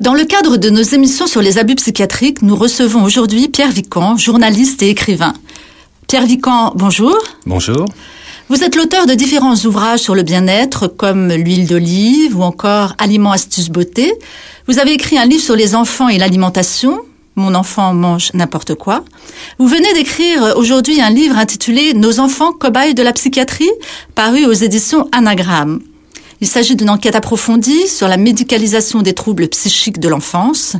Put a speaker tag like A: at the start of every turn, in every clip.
A: Dans le cadre de nos émissions sur les abus psychiatriques, nous recevons aujourd'hui Pierre Vican, journaliste et écrivain. Pierre Vican, bonjour.
B: Bonjour.
A: Vous êtes l'auteur de différents ouvrages sur le bien-être, comme L'huile d'olive ou encore Aliments, astuces, beauté. Vous avez écrit un livre sur les enfants et l'alimentation, Mon enfant mange n'importe quoi. Vous venez d'écrire aujourd'hui un livre intitulé Nos enfants cobayes de la psychiatrie, paru aux éditions Anagramme. Il s'agit d'une enquête approfondie sur la médicalisation des troubles psychiques de l'enfance,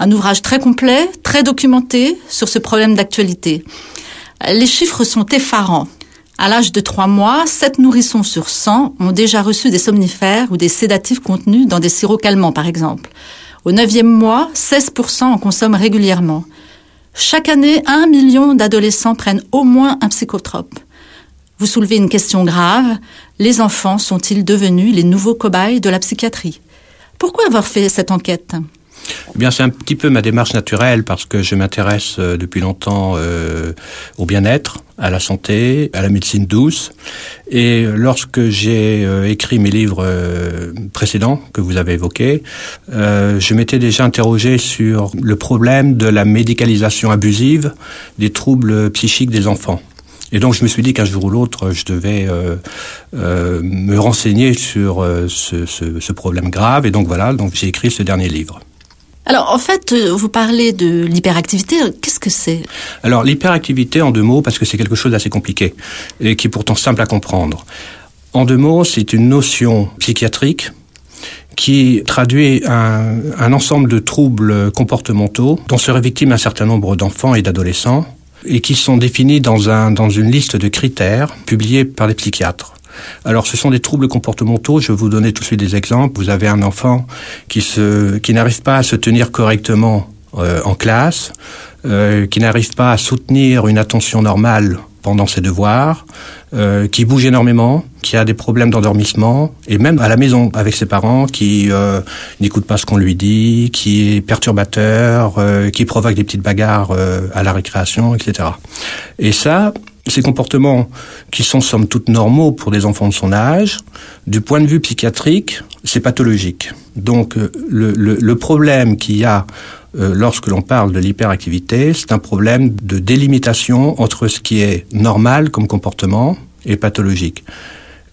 A: un ouvrage très complet, très documenté sur ce problème d'actualité. Les chiffres sont effarants. À l'âge de 3 mois, 7 nourrissons sur 100 ont déjà reçu des somnifères ou des sédatifs contenus dans des sirops calmants, par exemple. Au 9e mois, 16% en consomment régulièrement. Chaque année, 1 million d'adolescents prennent au moins un psychotrope. Vous soulevez une question grave. Les enfants sont-ils devenus les nouveaux cobayes de la psychiatrie? Pourquoi avoir fait cette enquête?
B: Eh bien, c'est un petit peu ma démarche naturelle parce que je m'intéresse euh, depuis longtemps euh, au bien-être, à la santé, à la médecine douce. Et lorsque j'ai euh, écrit mes livres précédents que vous avez évoqués, je m'étais déjà interrogé sur le problème de la médicalisation abusive des troubles psychiques des enfants. Et donc je me suis dit qu'un jour ou l'autre, je devais euh, euh, me renseigner sur euh, ce, ce, ce, problème grave. Et donc voilà, donc j'ai écrit ce dernier livre.
A: Alors en fait, euh, vous parlez de l'hyperactivité. Qu'est-ce que c'est?
B: Alors l'hyperactivité, en deux mots, parce que c'est quelque chose d'assez compliqué et qui est pourtant simple à comprendre. En deux mots, c'est une notion psychiatrique qui traduit un, un, ensemble de troubles comportementaux dont seraient victimes un certain nombre d'enfants et d'adolescents et qui sont définis dans, un, dans une liste de critères publiés par les psychiatres. Alors, ce sont des troubles comportementaux. Je vais vous donner tout de suite des exemples. Vous avez un enfant qui, se, qui n'arrive pas à se tenir correctement euh, en classe, euh, qui n'arrive pas à soutenir une attention normale pendant ses devoirs, euh, qui bouge énormément, qui a des problèmes d'endormissement, et même à la maison avec ses parents, qui euh, n'écoute pas ce qu'on lui dit, qui est perturbateur, euh, qui provoque des petites bagarres euh, à la récréation, etc. Et ça, ces comportements qui sont somme toute normaux pour des enfants de son âge, du point de vue psychiatrique, c'est pathologique. Donc euh, le, le, le problème qu'il y a lorsque l'on parle de l'hyperactivité, c'est un problème de délimitation entre ce qui est normal comme comportement et pathologique.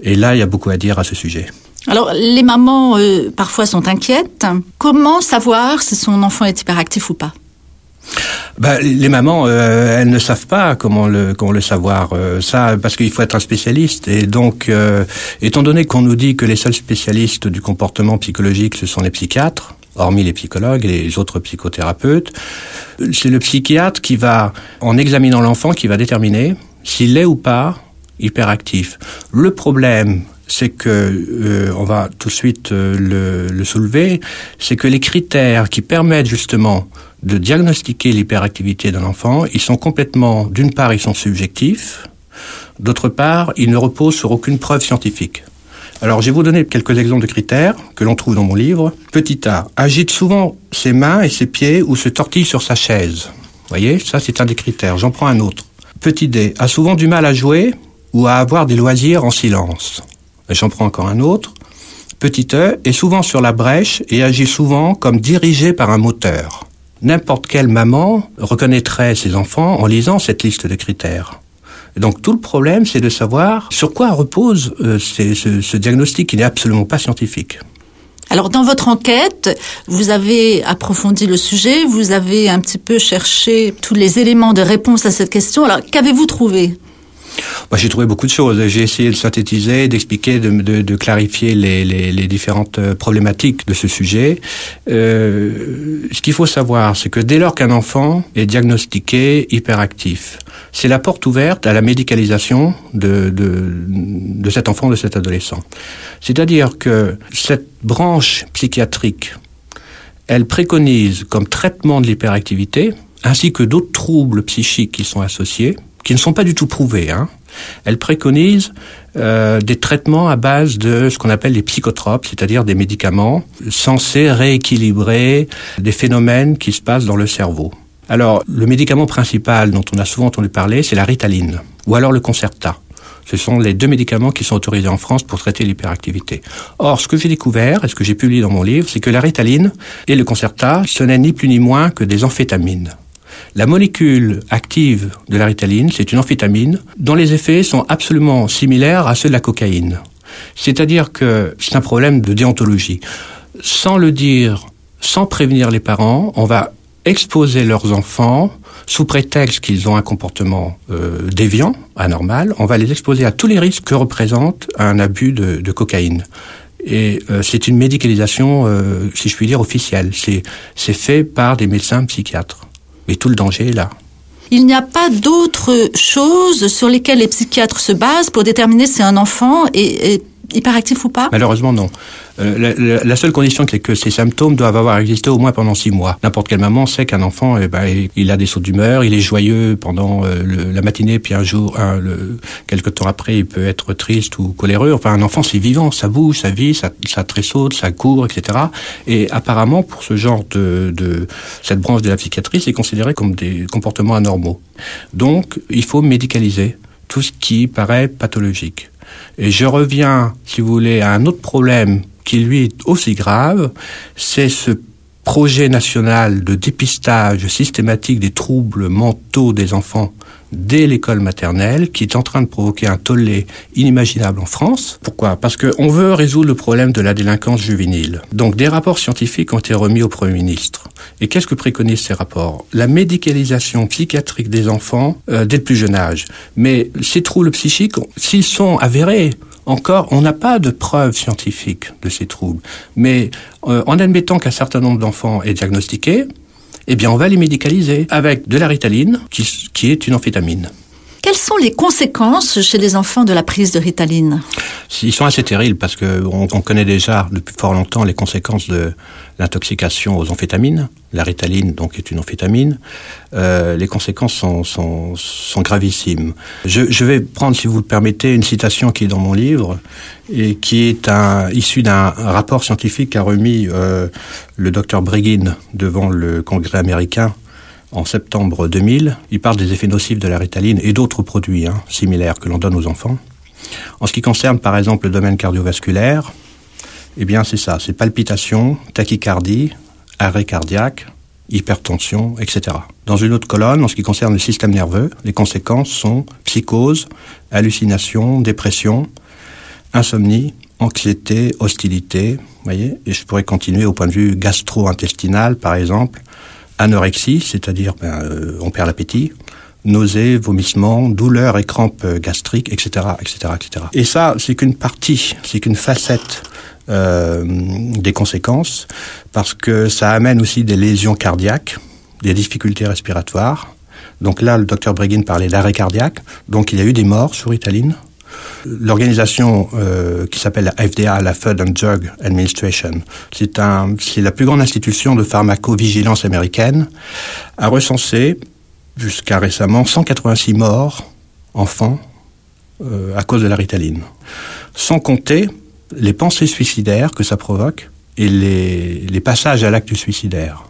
B: Et là, il y a beaucoup à dire à ce sujet.
A: Alors, les mamans, euh, parfois, sont inquiètes. Comment savoir si son enfant est hyperactif ou pas?
B: Ben, les mamans, euh, elles ne savent pas comment le, comment le savoir. Euh, ça, parce qu'il faut être un spécialiste. Et donc, euh, étant donné qu'on nous dit que les seuls spécialistes du comportement psychologique, ce sont les psychiatres, hormis les psychologues et les autres psychothérapeutes, c'est le psychiatre qui va, en examinant l'enfant, qui va déterminer s'il est ou pas hyperactif. Le problème, c'est que euh, on va tout de suite euh, le, le, soulever, c'est que les critères qui permettent justement de diagnostiquer l'hyperactivité d'un enfant, ils sont complètement, d'une part, ils sont subjectifs, d'autre part, ils ne reposent sur aucune preuve scientifique. Alors, je vais vous donner quelques exemples de critères que l'on trouve dans mon livre. Petit A, agite souvent ses mains et ses pieds ou se tortille sur sa chaise. Vous voyez, ça c'est un des critères. J'en prends un autre. Petit D, a souvent du mal à jouer ou à avoir des loisirs en silence. J'en prends encore un autre. Petit e est souvent sur la brèche et agit souvent comme dirigé par un moteur. N'importe quelle maman reconnaîtrait ses enfants en lisant cette liste de critères. Donc tout le problème, c'est de savoir sur quoi repose euh, ce, ce diagnostic qui n'est absolument pas scientifique.
A: Alors dans votre enquête, vous avez approfondi le sujet, vous avez un petit peu cherché tous les éléments de réponse à cette question. Alors qu'avez-vous trouvé
B: bah, j'ai trouvé beaucoup de choses. J'ai essayé de synthétiser, d'expliquer, de, clarifier les, différentes euh, problématiques de ce sujet. Euh, ce qu'il faut savoir, c'est que dès lors qu'un enfant est diagnostiqué hyperactif, c'est la porte ouverte à la médicalisation de cet enfant, de cet adolescent. C'est-à-dire que cette branche psychiatrique, elle préconise comme traitement de l'hyperactivité, ainsi que d'autres troubles psychiques qui sont associés, qui ne sont pas du tout prouvés. Hein. Elle préconise euh, des traitements à base de ce qu'on appelle les psychotropes, c'est-à-dire des médicaments censés rééquilibrer des phénomènes qui se passent dans le cerveau. Alors, le médicament principal dont on a souvent entendu parler, c'est la ritaline, ou alors le Concerta. Ce sont les deux médicaments qui sont autorisés en France pour traiter l'hyperactivité. Or, ce que j'ai découvert, et ce que j'ai publié dans mon livre, c'est que la ritaline et le Concerta, ce n'est ni plus ni moins que des amphétamines. La molécule active de la ritaline, c'est une amphétamine dont les effets sont absolument similaires à ceux de la cocaïne. C'est-à-dire que c'est un problème de déontologie. Sans le dire, sans prévenir les parents, on va exposer leurs enfants sous prétexte qu'ils ont un comportement euh, déviant, anormal, on va les exposer à tous les risques que représente un abus de, cocaïne. Et euh, c'est une médicalisation, euh, si je puis dire, officielle. C'est fait par des médecins psychiatres. Mais tout le danger est là.
A: Il n'y a pas d'autres choses sur lesquelles les psychiatres se basent pour déterminer si un enfant est, est hyperactif ou pas
B: Malheureusement, non. Euh, la, la, seule condition, c'est que ces symptômes doivent avoir existé au moins pendant six mois. N'importe quelle maman sait qu'un enfant, eh ben, il a des sauts d'humeur, il est joyeux pendant euh, le, la matinée, puis un jour, un, le, quelques temps après, il peut être triste ou coléreux. Enfin, un enfant, c'est vivant, ça bouge, ça vit, ça, ça tressaute, ça court, etc. Et apparemment, pour ce genre de, de cette branche de la psychiatrie, c'est considéré comme des comportements anormaux. Donc, il faut médicaliser tout ce qui paraît pathologique. Et je reviens, si vous voulez, à un autre problème qui lui est aussi grave, c'est ce projet national de dépistage systématique des troubles mentaux des enfants dès l'école maternelle, qui est en train de provoquer un tollé inimaginable en France. Pourquoi? Parce qu'on veut résoudre le problème de la délinquance juvénile. Donc des rapports scientifiques ont été remis au Premier ministre. Et qu'est-ce que préconisent ces rapports? La médicalisation psychiatrique des enfants euh, dès le plus jeune âge. Mais ces troubles psychiques, s'ils sont avérés, encore, on n'a pas de preuves scientifiques de ces troubles. Mais euh, en admettant qu'un certain nombre d'enfants est diagnostiqué, eh bien, on va les médicaliser avec de la ritaline, qui, qui est une amphétamine.
A: Quelles sont les conséquences chez les enfants de la prise de ritaline?
B: Ils sont assez terribles parce que on, on, connaît déjà depuis fort longtemps les conséquences de l'intoxication aux amphétamines. La ritaline, donc, est une amphétamine. Euh, les conséquences sont, sont, gravissimes. Je, vais prendre, si vous le permettez, une citation qui est dans mon livre et qui est issue d'un rapport scientifique qu'a remis euh, le docteur Breguin devant le Congrès américain en septembre 2000. Il parle des effets nocifs de la ritaline et d'autres produits hein, similaires que l'on donne aux enfants. En ce qui concerne par exemple le domaine cardiovasculaire, eh bien c'est ça, c'est palpitations, tachycardie, arrêt cardiaque, hypertension, etc. Dans une autre colonne, en ce qui concerne le système nerveux, les conséquences sont psychose, hallucination, dépression, insomnie, anxiété, hostilité, voyez, et je pourrais continuer au point de vue gastro-intestinal, par exemple, anorexie, c'est-à-dire ben, euh, on perd l'appétit, nausées, vomissements, douleurs et crampes gastriques, etc., etc., etc. Et ça, c'est qu'une partie, c'est qu'une facette euh, des conséquences, parce que ça amène aussi des lésions cardiaques, des difficultés respiratoires. Donc là, le docteur Breguin parlait d'arrêt cardiaque. Donc il y a eu des morts sur Italine. L'organisation euh, qui s'appelle la FDA, la Food and Drug Administration, c'est la plus grande institution de pharmacovigilance américaine, a recensé jusqu'à récemment 186 morts enfants euh, à cause de la ritaline, sans compter les pensées suicidaires que ça provoque et les, les passages à l'acte suicidaire.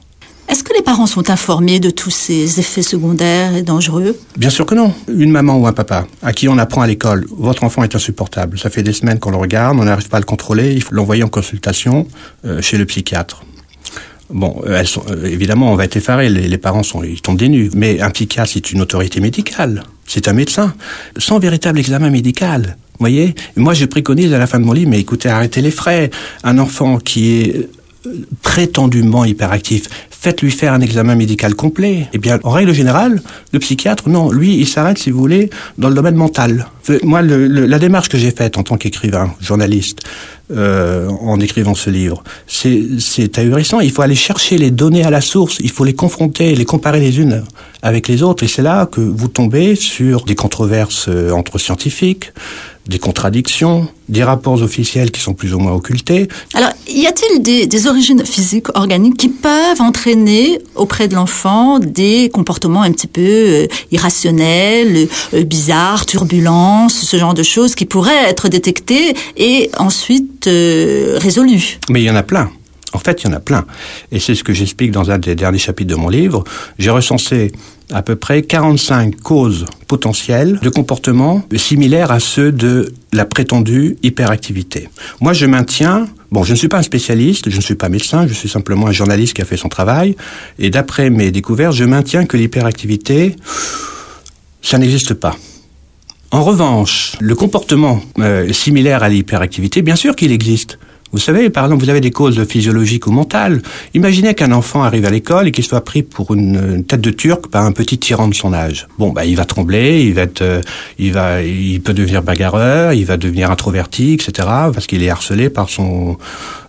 A: Est-ce que les parents sont informés de tous ces effets secondaires et dangereux?
B: Bien sûr que non. Une maman ou un papa à qui on apprend à l'école, votre enfant est insupportable. Ça fait des semaines qu'on le regarde, on n'arrive pas à le contrôler, il faut l'envoyer en consultation euh, chez le psychiatre. Bon, elles sont, euh, évidemment, on va être effaré, les, parents sont, ils tombent des. Mais un psychiatre, c'est une autorité médicale. C'est un médecin. Sans véritable examen médical. Vous voyez? Moi, je préconise à la fin de mon livre, mais écoutez, arrêtez les frais. Un enfant qui est prétendument hyperactif, faites-lui faire un examen médical complet. Eh bien, en règle générale, le psychiatre, non, lui, il s'arrête, si vous voulez, dans le domaine mental. Moi, le, le, la démarche que j'ai faite en tant qu'écrivain, journaliste, euh, en écrivant ce livre, c'est ahurissant. Il faut aller chercher les données à la source, il faut les confronter, les comparer les unes avec les autres, et c'est là que vous tombez sur des controverses euh, entre scientifiques, des contradictions, des rapports officiels qui sont plus ou moins occultés.
A: Alors, y a-t-il des, des, origines physiques, organiques, qui peuvent entraîner auprès de l'enfant des comportements un petit peu euh, irrationnels, euh, bizarres, turbulents, ce genre de choses qui pourraient être détectées et ensuite euh, résolues?
B: Mais il y en a plein. En fait, il y en a plein. Et c'est ce que j'explique dans un des derniers chapitres de mon livre. J'ai recensé à peu près 45 causes potentielles de comportements similaires à ceux de la prétendue hyperactivité. Moi, je maintiens, bon, je ne suis pas un spécialiste, je ne suis pas médecin, je suis simplement un journaliste qui a fait son travail, et d'après mes découvertes, je maintiens que l'hyperactivité, ça n'existe pas. En revanche, le comportement euh, similaire à l'hyperactivité, bien sûr qu'il existe. Vous savez, par exemple, vous avez des causes physiologiques ou mentales. Imaginez qu'un enfant arrive à l'école et qu'il soit pris pour une, tête de turc par un petit tyran de son âge. Bon, bah, il va trembler, il va être, euh, il va, il peut devenir bagarreur, il va devenir introverti, etc. Parce qu'il est harcelé par son,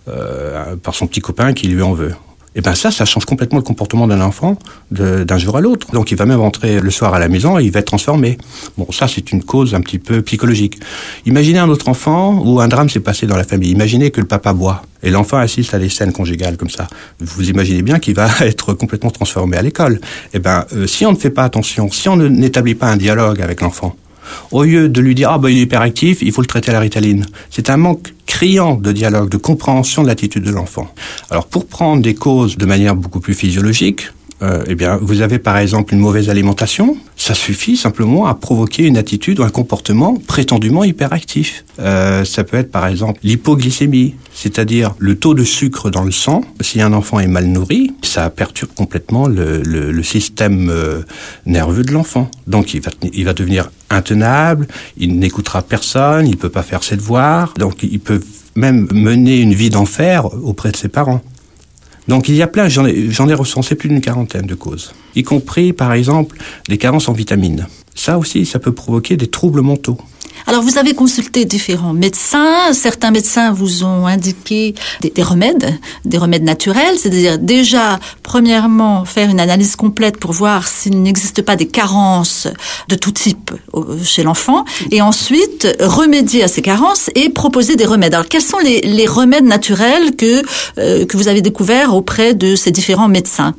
B: euh, par son petit copain qui lui en veut et eh ben ça, ça change complètement le comportement d'un enfant d'un jour à l'autre. Donc il va même rentrer le soir à la maison et il va être transformé. Bon, ça c'est une cause un petit peu psychologique. Imaginez un autre enfant où un drame s'est passé dans la famille. Imaginez que le papa boit et l'enfant assiste à des scènes conjugales comme ça. Vous imaginez bien qu'il va être complètement transformé à l'école. Eh ben, euh, si on ne fait pas attention, si on n'établit pas un dialogue avec l'enfant, au lieu de lui dire ah ben il est hyperactif, il faut le traiter à la ritaline. C'est un manque criant de dialogue, de compréhension de l'attitude de l'enfant. Alors pour prendre des causes de manière beaucoup plus physiologique, euh, eh bien, vous avez par exemple une mauvaise alimentation, ça suffit simplement à provoquer une attitude ou un comportement prétendument hyperactif. Euh, ça peut être par exemple l'hypoglycémie, c'est-à-dire le taux de sucre dans le sang. Si un enfant est mal nourri, ça perturbe complètement le, le, le système euh, nerveux de l'enfant. Donc il va, il va devenir intenable, il n'écoutera personne, il peut pas faire ses devoirs, donc il peut même mener une vie d'enfer auprès de ses parents. Donc il y a plein, j'en ai, ai recensé plus d'une quarantaine de causes, y compris par exemple des carences en vitamines. Ça aussi, ça peut provoquer des troubles mentaux.
A: Alors, vous avez consulté différents médecins. Certains médecins vous ont indiqué des, remèdes, des remèdes naturels, c'est-à-dire déjà, premièrement, faire une analyse complète pour voir s'il n'existe pas des carences de tout type chez l'enfant, et ensuite remédier à ces carences et proposer des remèdes. Alors, quels sont les, les remèdes naturels que euh, que vous avez découverts auprès de ces différents médecins?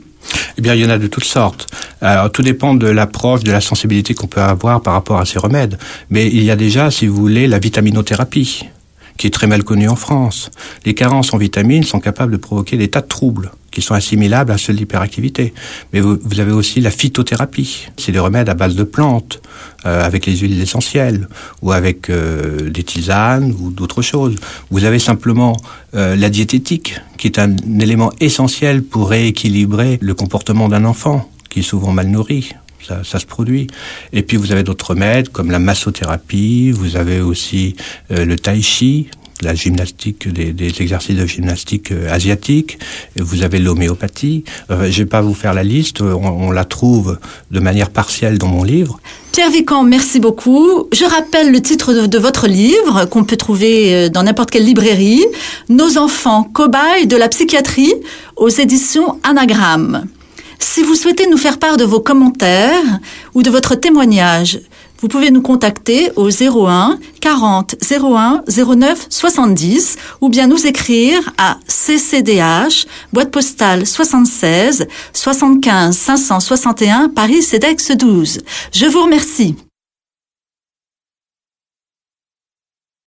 B: Eh bien, il y en a de toutes sortes. Alors, tout dépend de l'approche, de la sensibilité qu'on peut avoir par rapport à ces remèdes. Mais il y a déjà, si vous voulez, la vitaminothérapie, qui est très mal connue en France. Les carences en vitamines sont capables de provoquer des tas de troubles qui sont assimilables à ceux de l'hyperactivité. Mais vous, avez aussi la phytothérapie. C'est des remèdes à base de plantes, euh, avec les huiles essentielles, ou avec euh, des tisanes, ou d'autres choses. Vous avez simplement euh, la diététique, qui est un élément essentiel pour rééquilibrer le comportement d'un enfant, qui est souvent mal nourri. Ça, se produit. Et puis vous avez d'autres remèdes comme la massothérapie, vous avez aussi le tai chi, la gymnastique, des, exercices de gymnastique euh, asiatique. Vous avez l'homéopathie. Euh, je vais pas vous faire la liste. On, on, la trouve de manière partielle dans mon livre.
A: Pierre Vican, merci beaucoup. Je rappelle le titre de, de votre livre qu'on peut trouver euh, dans n'importe quelle librairie. Nos enfants cobayes de la psychiatrie aux éditions Anagramme. Si vous souhaitez nous faire part de vos commentaires ou de votre témoignage, vous pouvez nous contacter au 01 40 01 09 70 ou bien nous écrire à CCDH, boîte postale 76 75 561 Paris CEDEX 12. Je vous remercie.